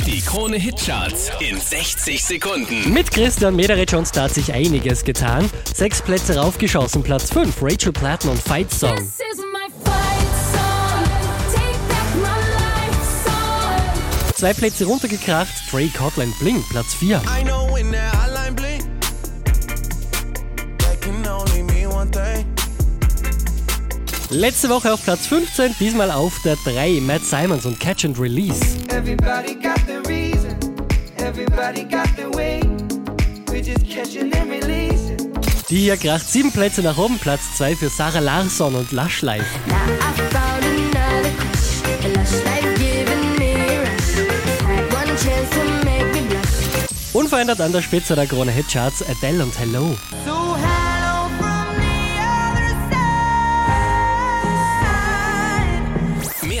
Die Krone Hitcharts in 60 Sekunden. Mit Christian Mederich und da hat sich einiges getan. Sechs Plätze raufgeschossen, Platz 5, Rachel Platten und Fight Song. This is my fight song. Take back my life song. Zwei Plätze runtergekracht, Drake Hotline Bling, Platz 4. I know Letzte Woche auf Platz 15, diesmal auf der 3, Matt Simons und Catch and Release. Everybody got the reason, everybody got the way. We're just catching and releasing. Die hier kracht sieben Plätze nach oben, Platz 2 für Sarah Larsson und Lush Life. Unverändert an der Spitze der Krone Hitcharts Adele und Hello. So